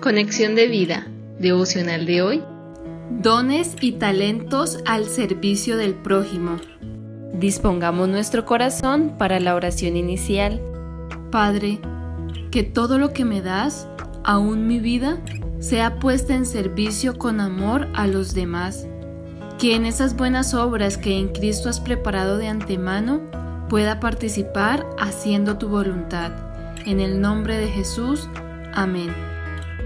Conexión de vida, devocional de hoy. Dones y talentos al servicio del prójimo. Dispongamos nuestro corazón para la oración inicial. Padre, que todo lo que me das, aún mi vida, sea puesta en servicio con amor a los demás. Que en esas buenas obras que en Cristo has preparado de antemano, pueda participar haciendo tu voluntad. En el nombre de Jesús. Amén.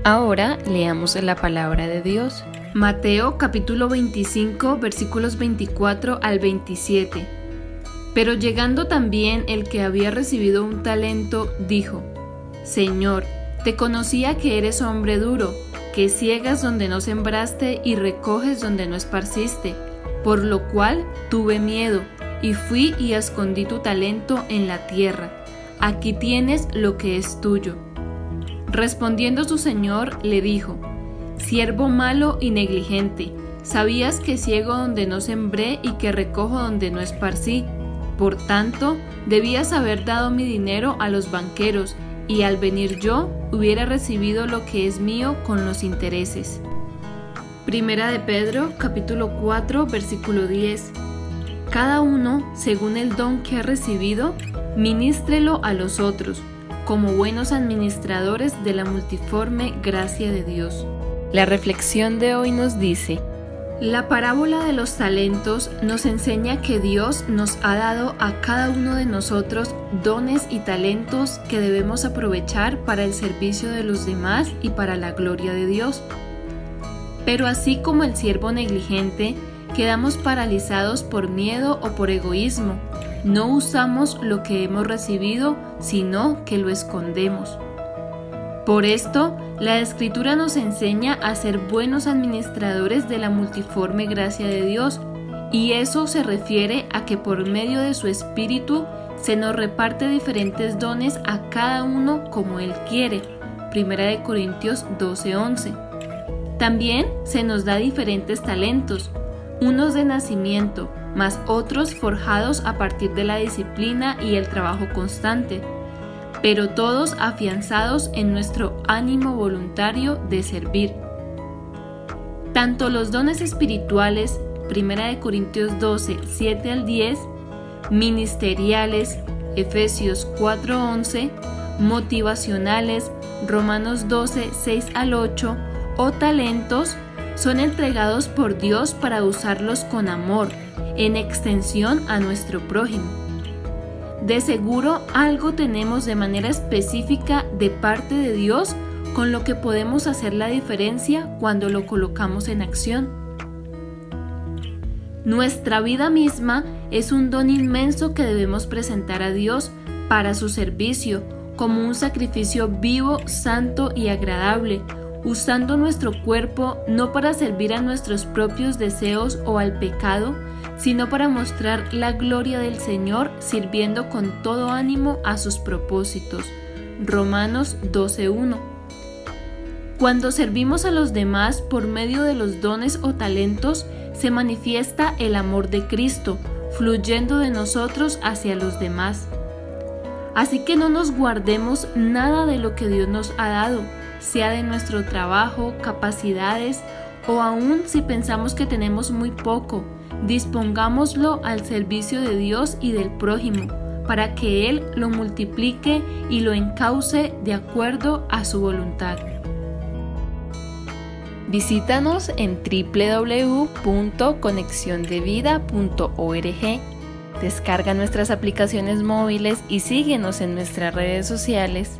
Ahora leamos la palabra de Dios. Mateo capítulo 25 versículos 24 al 27. Pero llegando también el que había recibido un talento, dijo, Señor, te conocía que eres hombre duro, que ciegas donde no sembraste y recoges donde no esparciste, por lo cual tuve miedo, y fui y escondí tu talento en la tierra. Aquí tienes lo que es tuyo. Respondiendo su señor, le dijo, Siervo malo y negligente, sabías que ciego donde no sembré y que recojo donde no esparcí. Por tanto, debías haber dado mi dinero a los banqueros, y al venir yo hubiera recibido lo que es mío con los intereses. Primera de Pedro, capítulo 4, versículo 10. Cada uno, según el don que ha recibido, ministrelo a los otros como buenos administradores de la multiforme gracia de Dios. La reflexión de hoy nos dice, la parábola de los talentos nos enseña que Dios nos ha dado a cada uno de nosotros dones y talentos que debemos aprovechar para el servicio de los demás y para la gloria de Dios. Pero así como el siervo negligente, quedamos paralizados por miedo o por egoísmo, no usamos lo que hemos recibido, sino que lo escondemos. Por esto, la escritura nos enseña a ser buenos administradores de la multiforme gracia de Dios, y eso se refiere a que por medio de su Espíritu se nos reparte diferentes dones a cada uno como Él quiere. 1 Corintios 12:11. También se nos da diferentes talentos, unos de nacimiento, más otros forjados a partir de la disciplina y el trabajo constante, pero todos afianzados en nuestro ánimo voluntario de servir. Tanto los dones espirituales, 1 Corintios 12, 7 al 10, ministeriales, Efesios 4, 11, motivacionales, Romanos 12, 6 al 8, o talentos, son entregados por Dios para usarlos con amor, en extensión a nuestro prójimo. De seguro algo tenemos de manera específica de parte de Dios con lo que podemos hacer la diferencia cuando lo colocamos en acción. Nuestra vida misma es un don inmenso que debemos presentar a Dios para su servicio, como un sacrificio vivo, santo y agradable, usando nuestro cuerpo no para servir a nuestros propios deseos o al pecado, sino para mostrar la gloria del Señor sirviendo con todo ánimo a sus propósitos. Romanos 12.1 Cuando servimos a los demás por medio de los dones o talentos, se manifiesta el amor de Cristo, fluyendo de nosotros hacia los demás. Así que no nos guardemos nada de lo que Dios nos ha dado, sea de nuestro trabajo, capacidades o aún si pensamos que tenemos muy poco, dispongámoslo al servicio de Dios y del prójimo, para que Él lo multiplique y lo encauce de acuerdo a su voluntad. Visítanos en www.conexiondevida.org. Descarga nuestras aplicaciones móviles y síguenos en nuestras redes sociales